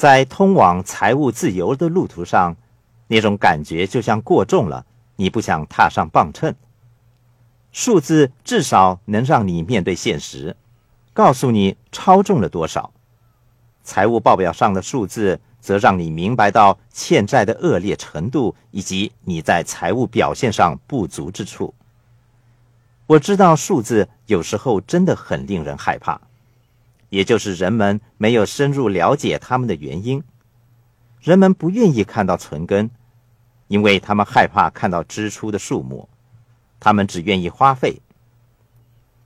在通往财务自由的路途上，那种感觉就像过重了，你不想踏上磅秤。数字至少能让你面对现实，告诉你超重了多少。财务报表上的数字则让你明白到欠债的恶劣程度以及你在财务表现上不足之处。我知道数字有时候真的很令人害怕，也就是人们没有深入了解他们的原因。人们不愿意看到存根，因为他们害怕看到支出的数目。他们只愿意花费。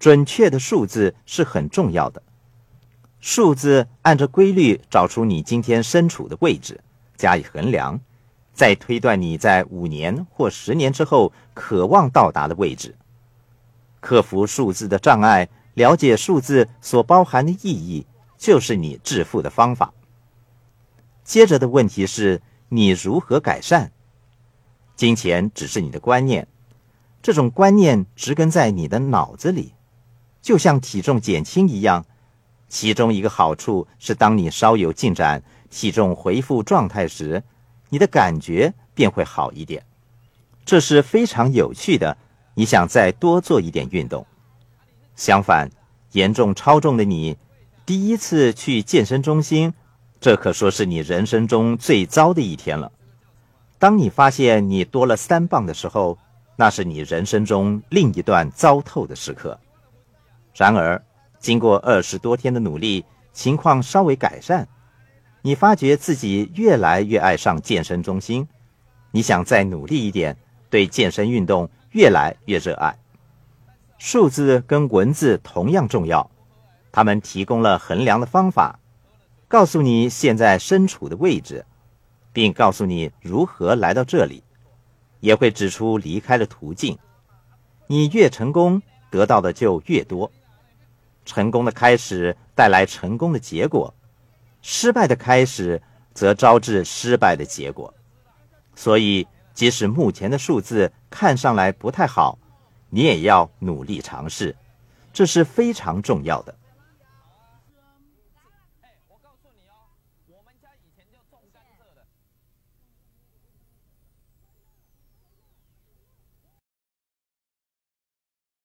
准确的数字是很重要的。数字按照规律找出你今天身处的位置，加以衡量，再推断你在五年或十年之后渴望到达的位置。克服数字的障碍，了解数字所包含的意义，就是你致富的方法。接着的问题是你如何改善？金钱只是你的观念，这种观念植根在你的脑子里，就像体重减轻一样。其中一个好处是，当你稍有进展，体重恢复状态时，你的感觉便会好一点。这是非常有趣的。你想再多做一点运动。相反，严重超重的你，第一次去健身中心，这可说是你人生中最糟的一天了。当你发现你多了三磅的时候，那是你人生中另一段糟透的时刻。然而，经过二十多天的努力，情况稍微改善，你发觉自己越来越爱上健身中心。你想再努力一点，对健身运动越来越热爱。数字跟文字同样重要，他们提供了衡量的方法，告诉你现在身处的位置，并告诉你如何来到这里，也会指出离开的途径。你越成功，得到的就越多。成功的开始带来成功的结果，失败的开始则招致失败的结果。所以，即使目前的数字看上来不太好，你也要努力尝试，这是非常重要的。